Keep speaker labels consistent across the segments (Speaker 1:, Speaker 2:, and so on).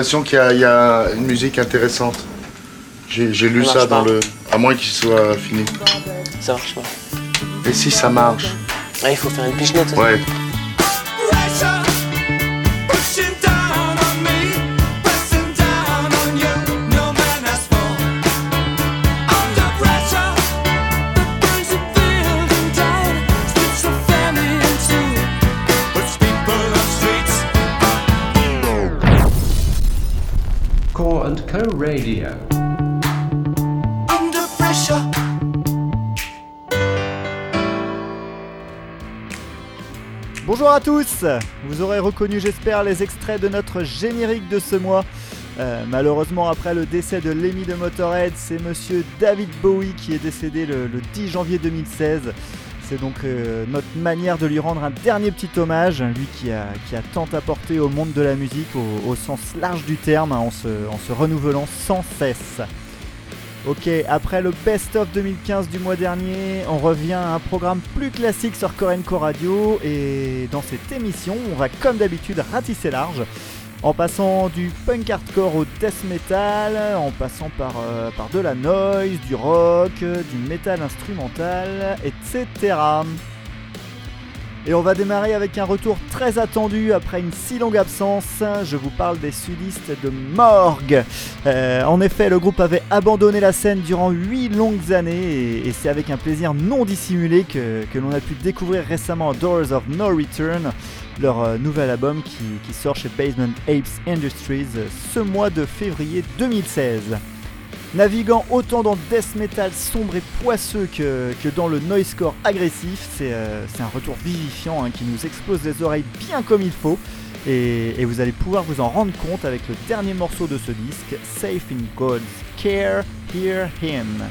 Speaker 1: l'impression qu'il y, a une musique intéressante. J'ai lu ça, dans le. À moins qu'il soit fini.
Speaker 2: Ça marche pas.
Speaker 1: Et si ça marche?
Speaker 2: Il faut faire une pichenette.
Speaker 1: Ouais.
Speaker 3: Bonjour à tous Vous aurez reconnu j'espère les extraits de notre générique de ce mois. Euh, malheureusement après le décès de Lemmy de Motorhead, c'est monsieur David Bowie qui est décédé le, 10 janvier 2016. C'est donc euh, notre manière de lui rendre un dernier petit hommage, lui qui a, tant apporté au monde de la musique au, sens large du terme, hein, en, se, en se renouvelant sans cesse. Ok, après le Best of 2015 du mois dernier, on revient à un programme plus classique sur Korenko Radio et dans cette émission, on va comme d'habitude ratisser large en passant du punk hardcore au death metal, en passant par, euh, de la noise, du rock, du metal instrumental, etc. Et on va démarrer avec un retour très attendu après une si longue absence. Je vous parle des sudistes de Morgue. Euh, en effet, le groupe avait abandonné la scène durant 8 longues années et, c'est avec un plaisir non dissimulé que, l'on a pu découvrir récemment Doors of No Return, leur euh, nouvel album qui, sort chez Basement Apes Industries ce mois de février 2016. Naviguant autant dans death metal sombre et poisseux que, dans le noisecore agressif, euh, c'est un retour vivifiant hein, qui nous explose les oreilles bien comme il faut. Et, vous allez pouvoir vous en rendre compte avec le dernier morceau de ce disque, Safe in God's Care, Hear Him.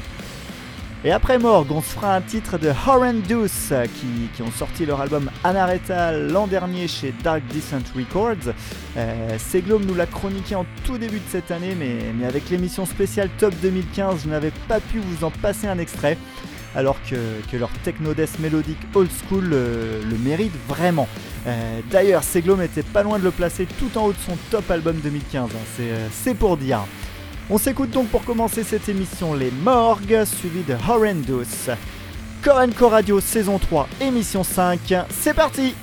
Speaker 3: Et après Morgue, on se fera un titre de Horrendous qui, qui ont sorti leur album Anareta l'an dernier chez Dark Descent Records. Euh, nous l'a chroniqué en tout début de cette année, mais, avec l'émission spéciale Top 2015, je n'avais pas pu vous en passer un extrait. Alors que, leur techno-death mélodique old school le, mérite vraiment. Euh, D'ailleurs, Seglom était pas loin de le placer tout en haut de son top album 2015, hein. euh, c'est pour dire. On s'écoute donc pour commencer cette émission Les Morgues, suivi de Horrendous. Corenco Radio saison 3, émission 5, c'est parti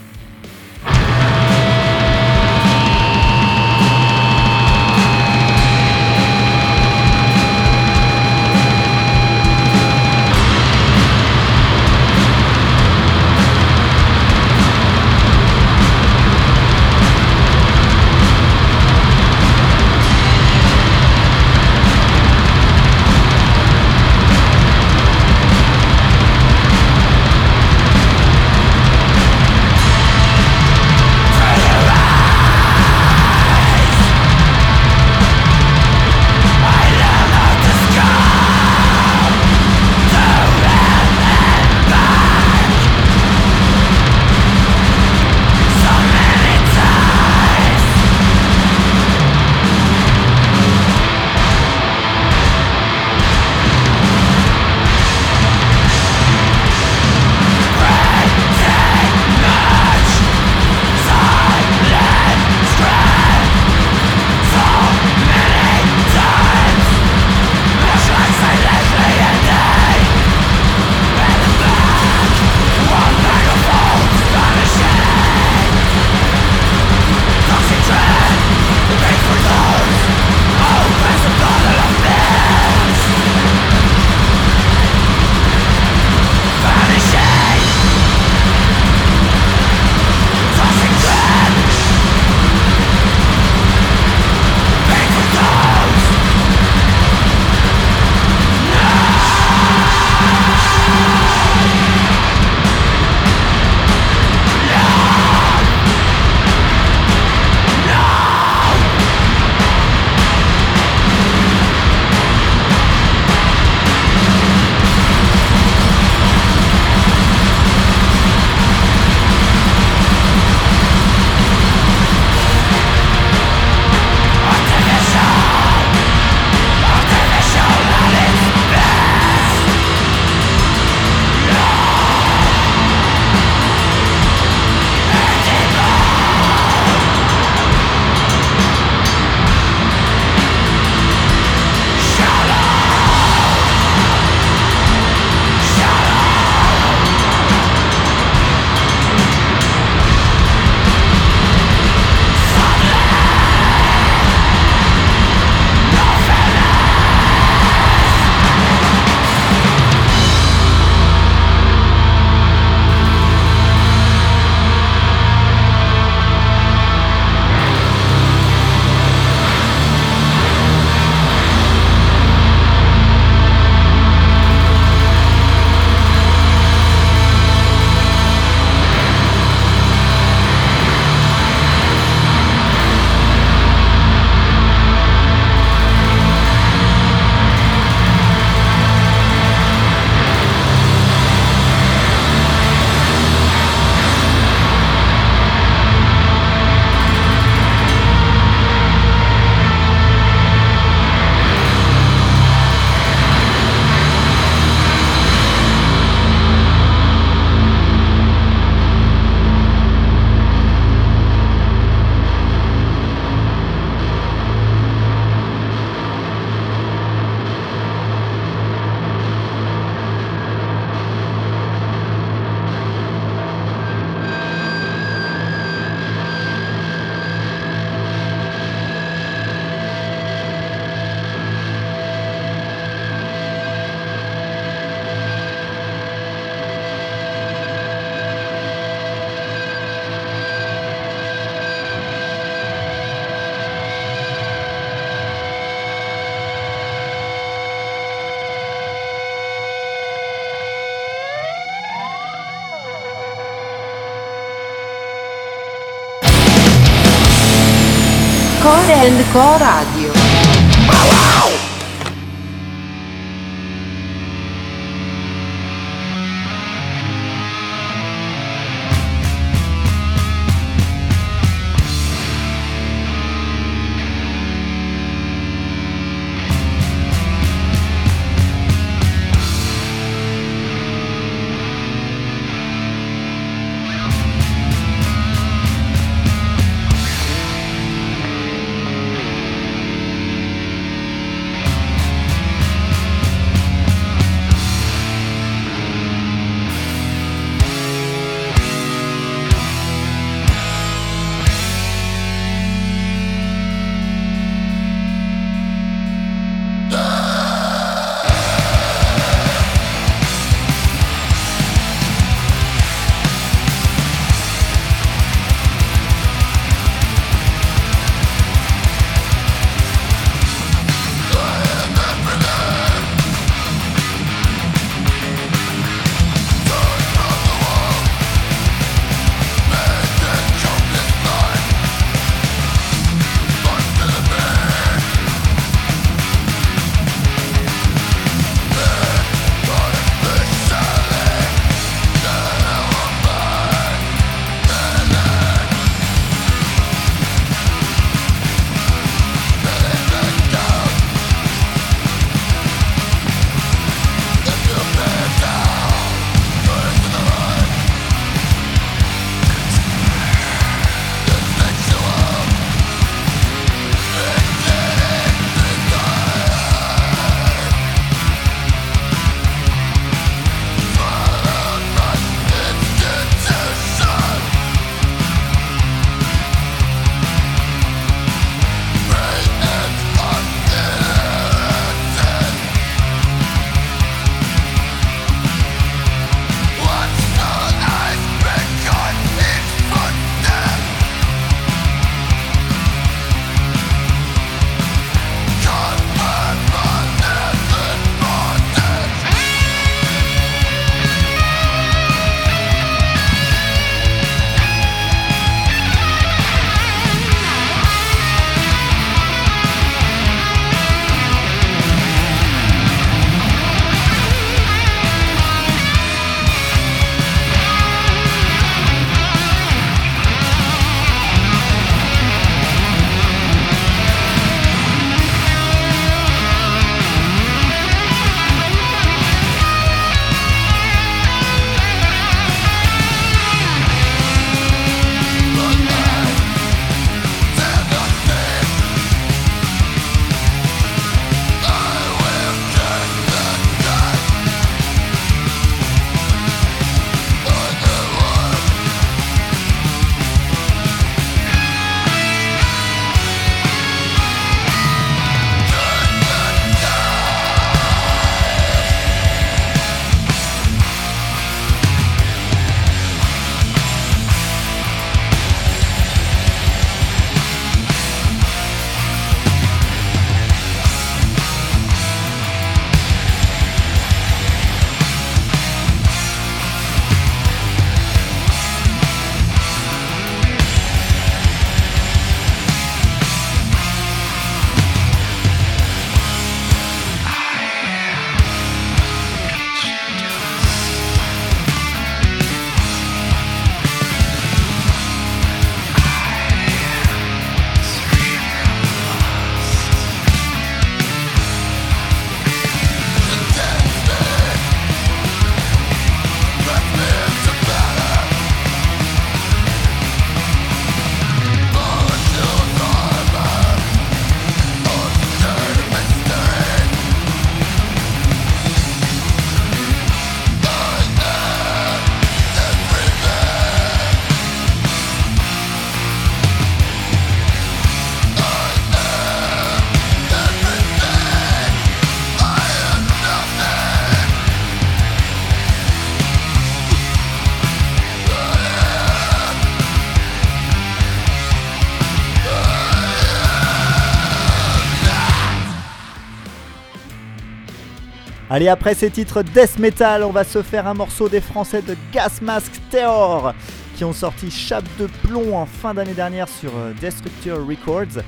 Speaker 3: Allez, après ces titres death metal, on va se faire un morceau des Français de Gas Mask Terror qui ont sorti Chape de plomb en fin d'année dernière sur euh, Destructure Records.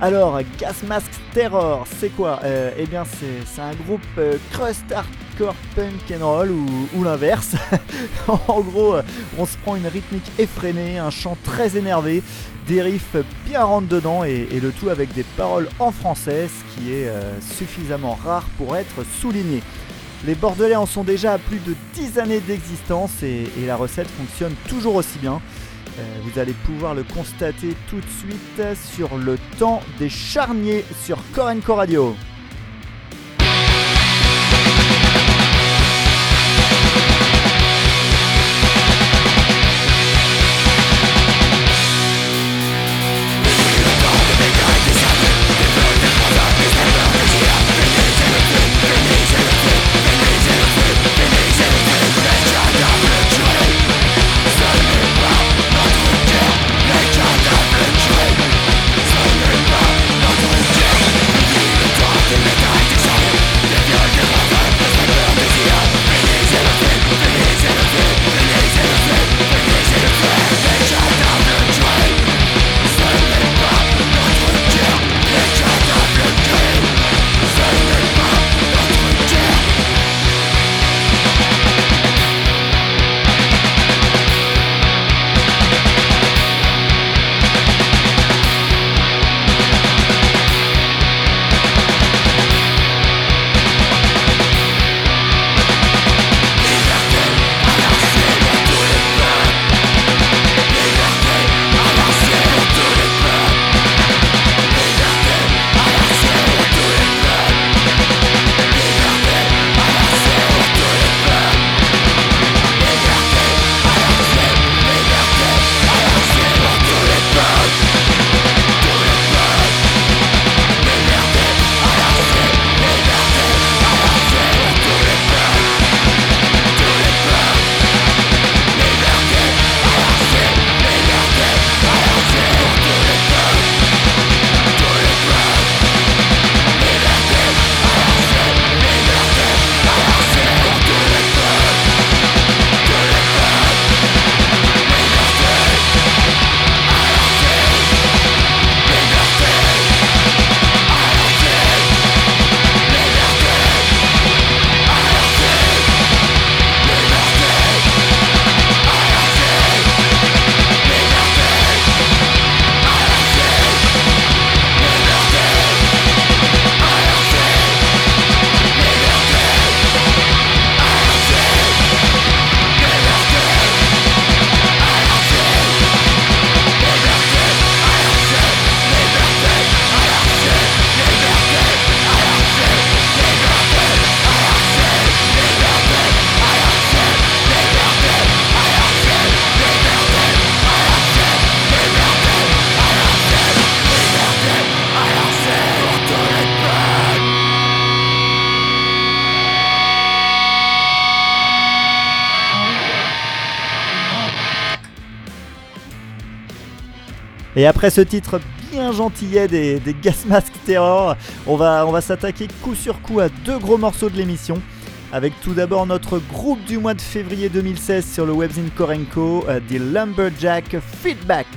Speaker 3: Alors, Gas Mask Terror, c'est quoi? Euh, Eh bien, c'est un groupe euh, crust hardcore punk and roll ou, l'inverse. en gros, on se prend une rythmique effrénée, un chant très énervé, des riffs bien rentre dedans et, le tout avec des paroles en français, ce qui est suffisamment rare pour être souligné. Les Bordelais en sont déjà à plus de 10 années d'existence et la recette fonctionne toujours aussi bien. Euh, vous allez pouvoir le constater tout de suite sur le temps des charniers sur Corenco Radio. Et après ce titre bien gentillet des, Gas Mask Terror, on va, on va s'attaquer coup sur coup à deux gros morceaux de l'émission. Avec tout d'abord notre groupe du mois de février 2016 sur le webzine Korenko, euh, The Lumberjack Feedback.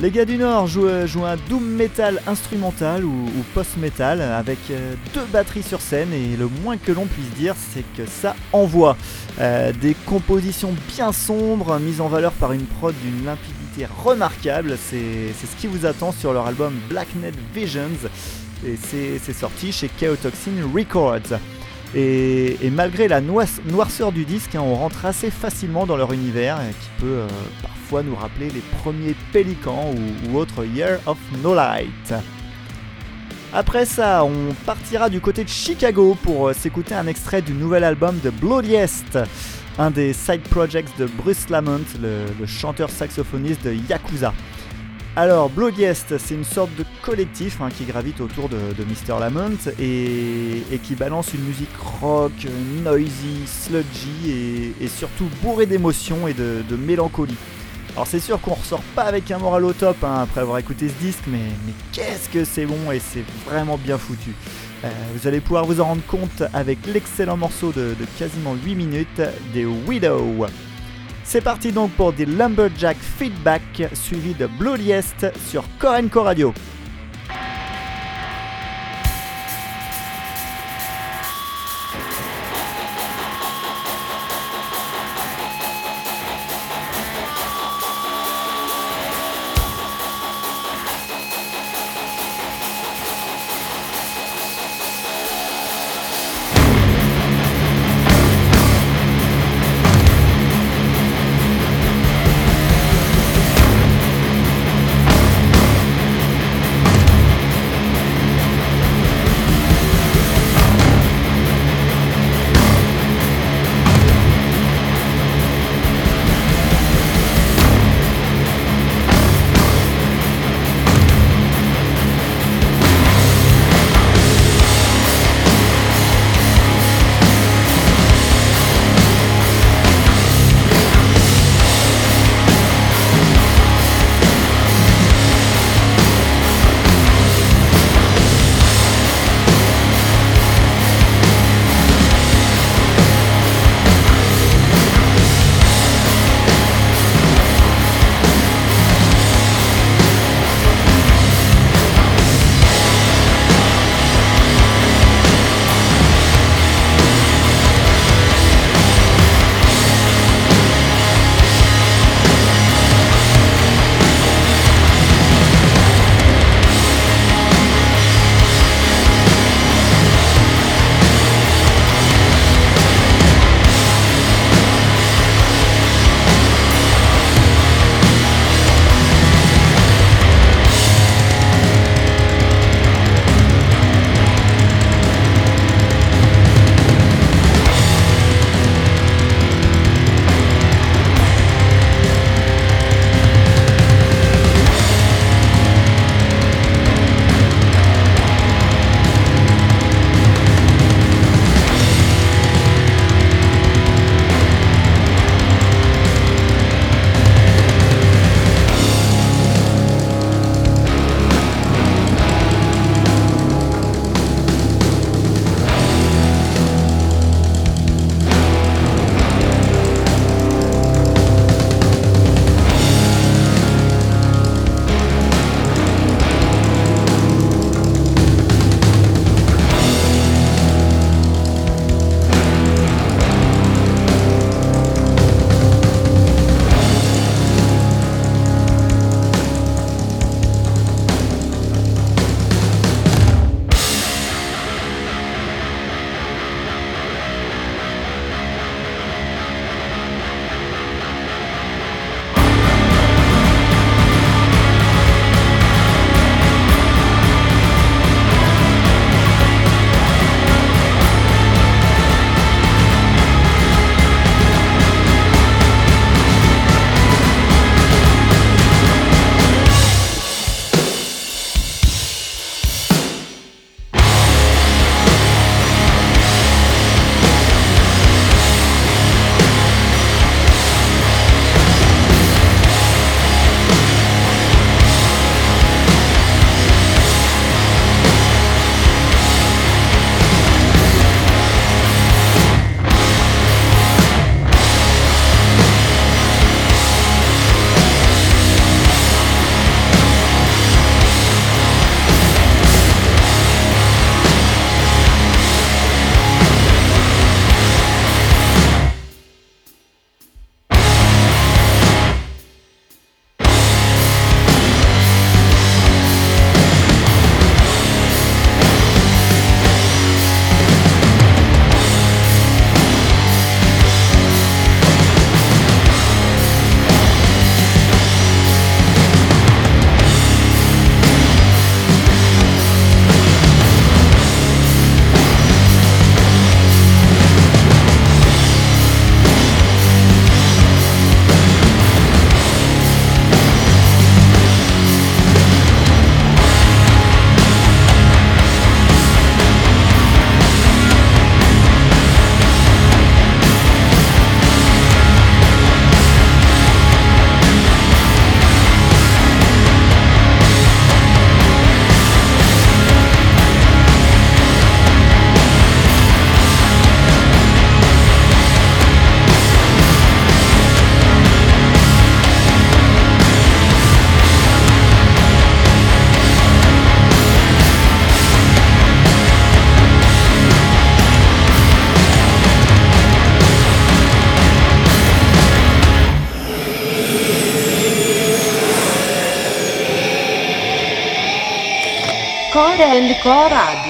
Speaker 3: Les gars du Nord jouent, euh, un doom metal instrumental ou, post-metal avec euh, deux batteries sur scène et le moins que l'on puisse dire c'est que ça envoie. des compositions bien sombres mises en valeur par une prod d'une limpidité remarquable. C'est ce qui vous attend sur leur album Blacknet Visions. Et c'est sorti chez Chaotoxin Records. Et, malgré la noirceur du disque, hein, on rentre assez facilement dans leur univers qui peut euh, parfois nous rappeler les premiers Pélicans ou, autres Year of No Light. Après ça, on partira du côté de Chicago pour euh, s'écouter un extrait du nouvel album de Bloodiest un des side projects de Bruce Lamont, le, chanteur saxophoniste de Yakuza. Alors, Bloodiest, c'est une sorte de collectif hein, qui gravite autour de, Mr. Lamont et, qui balance une musique rock, noisy, sludgy et, surtout bourrée d'émotions et de, mélancolie. Alors c'est sûr qu'on ressort pas avec un moral au top hein, après avoir écouté ce disque, mais, qu'est-ce que c'est bon et c'est vraiment bien foutu. Euh, vous allez pouvoir vous en rendre compte avec l'excellent morceau de, quasiment 8 minutes des Widow. C'est parti donc pour des Lumberjack Feedback suivi de Bloodiest sur Korenko Radio.
Speaker 4: Co Radio.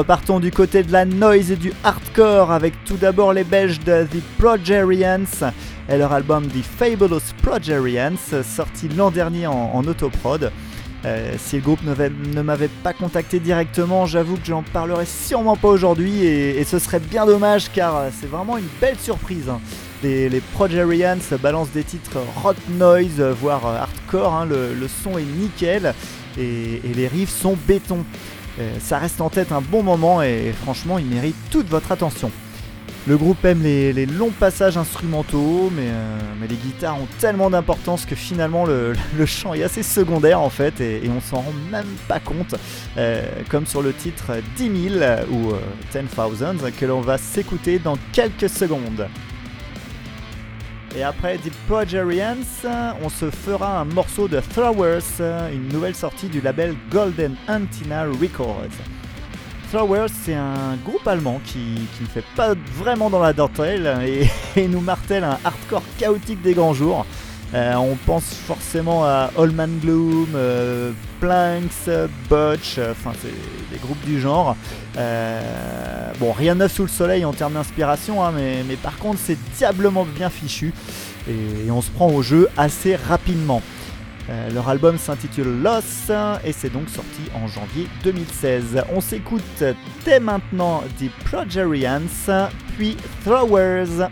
Speaker 3: Repartons du côté de la noise et du hardcore avec tout d'abord les Belges de The Progerians et leur album The Fabulous Progerians, sorti l'an dernier en, autoprod. Euh, si le groupe ne m'avait pas contacté directement, j'avoue que j'en parlerai sûrement pas aujourd'hui et, ce serait bien dommage car euh, c'est vraiment une belle surprise. Hein. Les, les Progerians balancent des titres rock noise, voire euh, hardcore, hein. le, son est nickel et les riffs sont béton. Euh, ça reste en tête un bon moment et franchement il mérite toute votre attention. Le groupe aime les, longs passages instrumentaux, euh, mais, les guitares ont tellement d'importance que finalement le, chant est assez secondaire en fait et, on s'en rend même pas compte, euh, comme sur le titre 10 000 ou 10,000 que l'on va s'écouter dans quelques secondes. Et après The Progerians, on se fera un morceau de Throwers, une nouvelle sortie du label Golden Antenna Records. Throwers, c'est un groupe allemand qui, ne fait pas vraiment dans la dentelle et, nous martèle un hardcore chaotique des grands jours. Euh, on pense forcément à Allman Gloom, euh, Planks, Butch, euh, enfin c'est des groupes du genre. bon, rien de neuf sous le soleil en termes d'inspiration, hein, mais, par contre c'est diablement bien fichu et, on se prend au jeu assez rapidement. leur album s'intitule Loss et c'est donc sorti en janvier 2016. On s'écoute dès maintenant The Progerians, puis Throwers.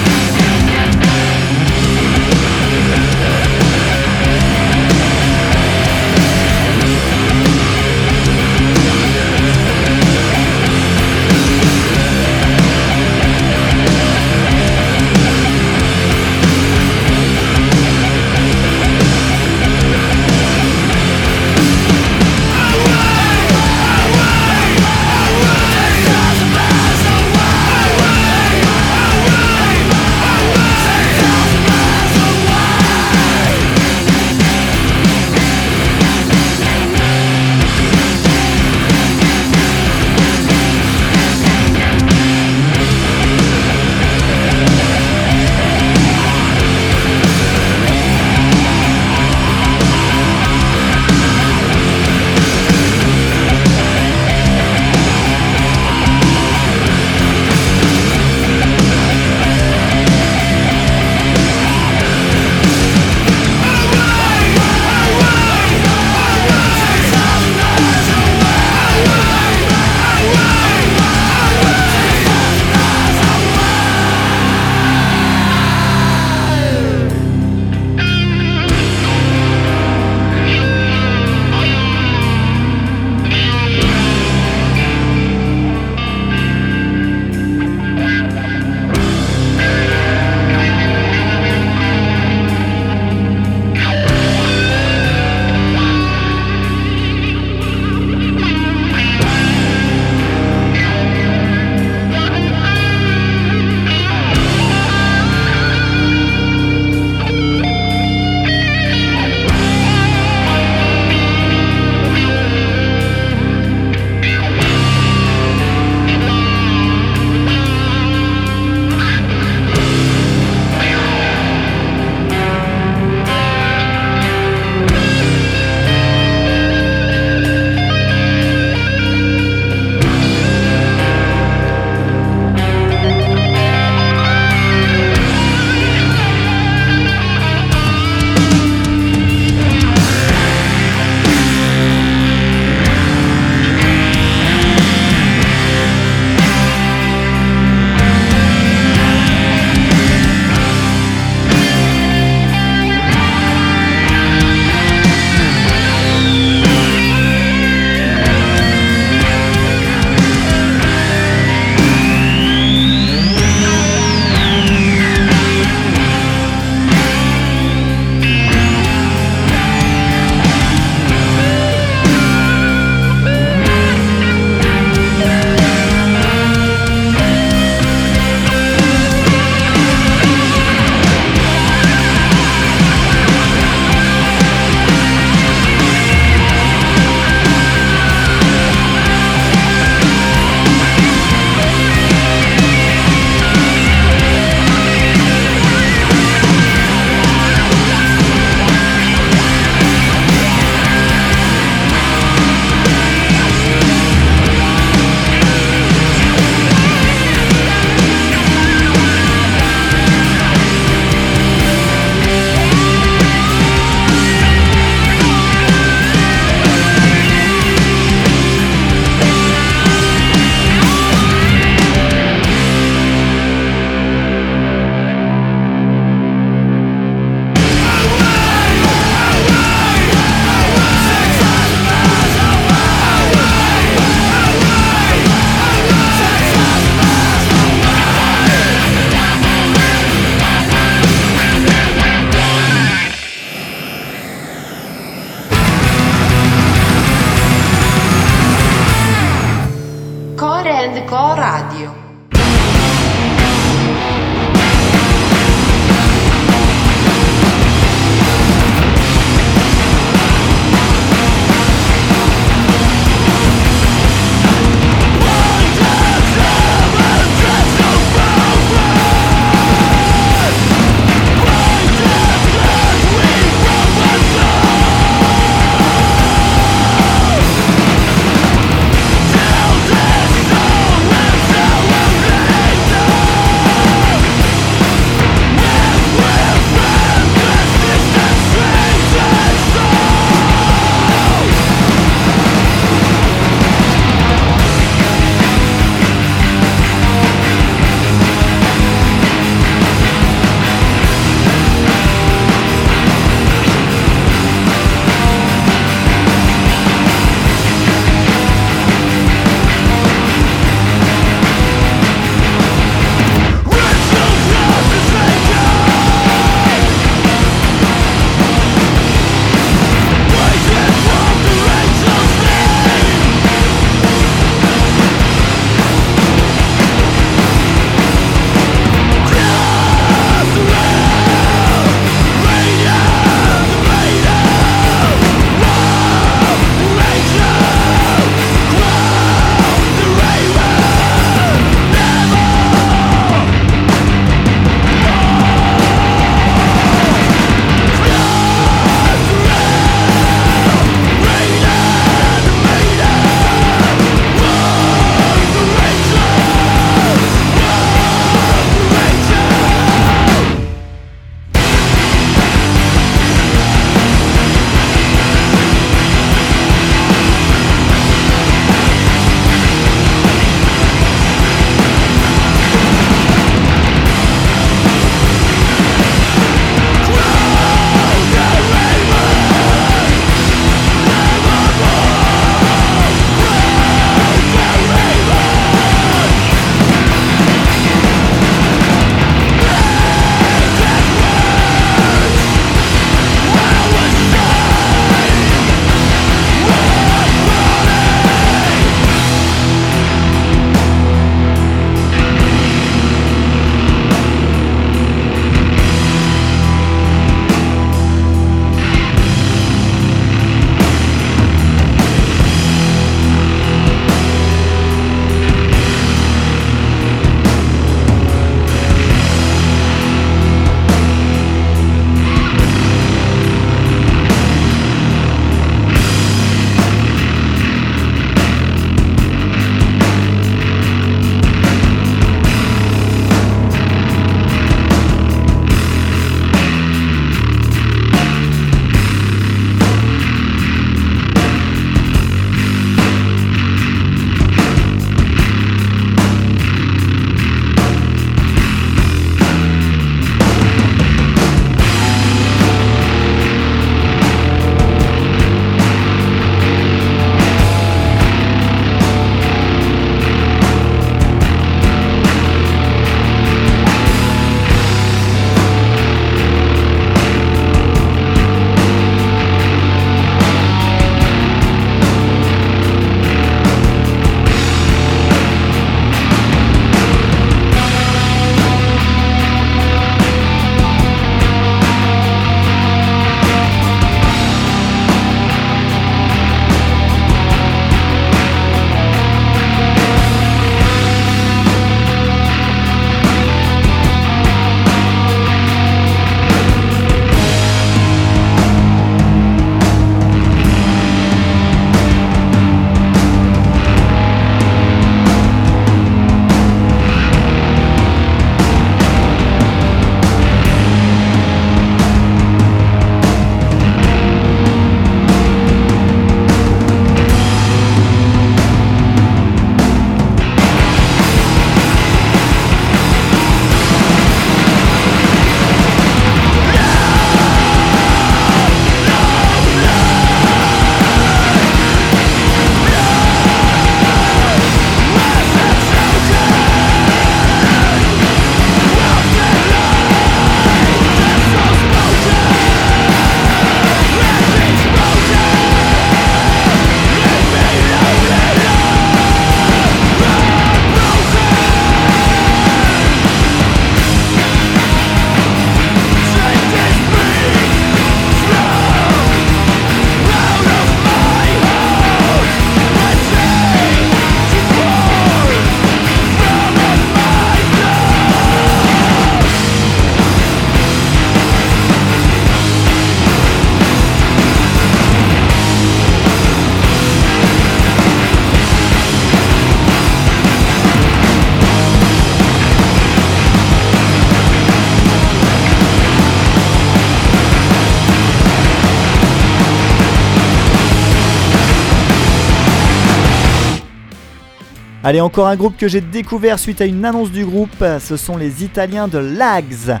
Speaker 1: Allez, encore un groupe que j'ai découvert suite à une annonce du groupe, ce sont les Italiens de Lags.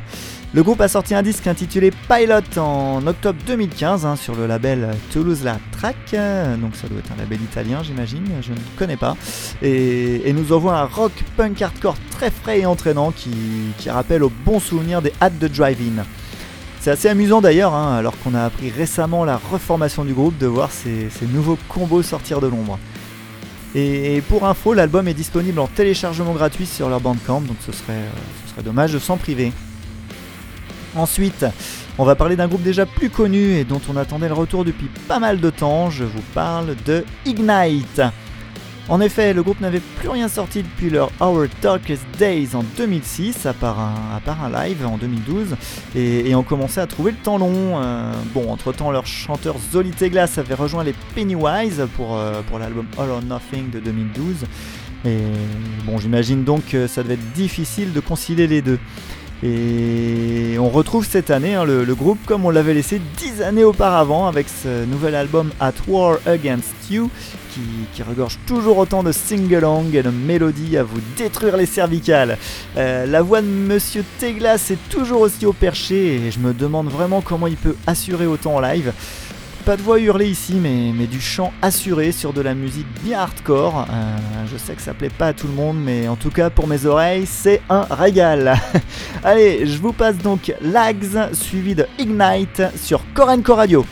Speaker 1: Le groupe a sorti un disque intitulé Pilot en octobre 2015 hein, sur le label Toulouse La Track, donc ça doit être un label italien j'imagine, je ne connais pas, et, nous envoie un rock punk hardcore très frais et entraînant qui, rappelle au bon souvenir des hâtes de drive-in. C'est assez amusant d'ailleurs, hein, alors qu'on a appris récemment la reformation du groupe, de voir ces, nouveaux combos sortir de l'ombre. Et, pour info, l'album est disponible en téléchargement gratuit sur leur bandcamp, donc ce serait, euh, ce serait dommage de s'en priver. Ensuite, on va parler d'un groupe déjà plus connu et dont on attendait le retour depuis pas mal de temps. Je vous parle de Ignite. En effet, le groupe n'avait plus rien sorti depuis leur Our Darkest Days en 2006, à part un, live en 2012, et, on commençait à trouver le temps long. Euh, bon, entre-temps, leur chanteur Zoli Teglas avait rejoint les Pennywise pour, euh, l'album All or Nothing de 2012. Et bon, j'imagine donc que ça devait être difficile de concilier les deux. Et on retrouve cette année hein, le, groupe comme on l'avait laissé dix années auparavant avec ce nouvel album At War Against You qui, regorge toujours autant de sing-along et de mélodies à vous détruire les cervicales. Euh, la voix de Monsieur Teglas est toujours aussi au perché et je me demande vraiment comment il peut assurer autant en live. Pas de voix hurlée ici, mais, du chant assuré sur de la musique bien hardcore. Euh, je sais que ça plaît pas à tout le monde, mais en tout cas pour mes oreilles, c'est un régal. Allez, je vous passe donc Lags suivi de Ignite sur Korenko Radio.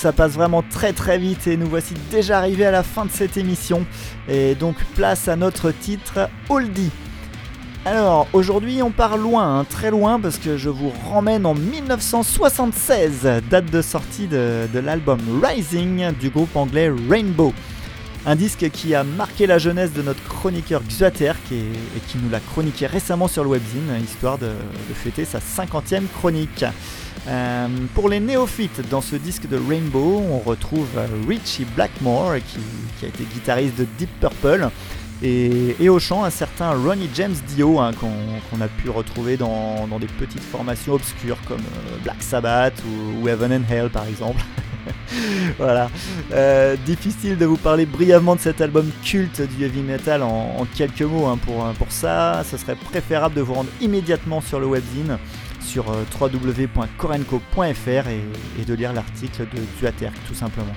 Speaker 3: Ça passe vraiment très très vite et nous voici déjà arrivés à la fin de cette émission. Et donc place à notre titre Oldie. Alors aujourd'hui on part loin, hein, très loin parce que je vous ramène en 1976, date de sortie de, l'album Rising du groupe anglais Rainbow. Un disque qui a marqué la jeunesse de notre chroniqueur Xuater et, qui nous l'a chroniqué récemment sur le webzine, histoire de, fêter sa 50e chronique. Euh, pour les néophytes, dans ce disque de Rainbow, on retrouve Richie Blackmore qui a été guitariste de Deep Purple. Et, au chant, un certain Ronnie James Dio, hein, qu'on a pu retrouver dans, des petites formations obscures comme euh, Black Sabbath ou, Heaven and Hell par exemple. voilà. Euh, difficile de vous parler brièvement de cet album culte du heavy metal en, quelques mots. Hein, pour, pour ça, ce serait préférable de vous rendre immédiatement sur le webzine sur euh, www.korenko.fr et, et, de lire l'article de Duaterk tout simplement.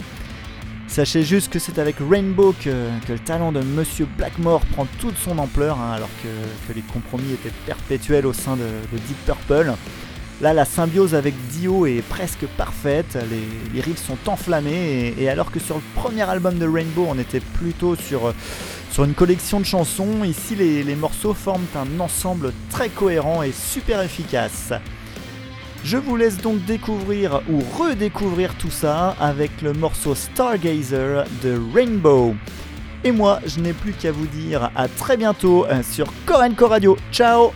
Speaker 3: Sachez juste que c'est avec Rainbow que, le talent de Monsieur Blackmore prend toute son ampleur, hein, alors que, les compromis étaient perpétuels au sein de, Deep Purple. Là, la symbiose avec Dio est presque parfaite, les, riffs sont enflammés, et, alors que sur le premier album de Rainbow, on était plutôt sur, sur une collection de chansons, ici les, morceaux forment un ensemble très cohérent et super efficace. Je vous laisse donc découvrir ou redécouvrir tout ça avec le morceau Stargazer de Rainbow. Et moi, je n'ai plus qu'à vous dire à très bientôt sur Corenco Radio. Ciao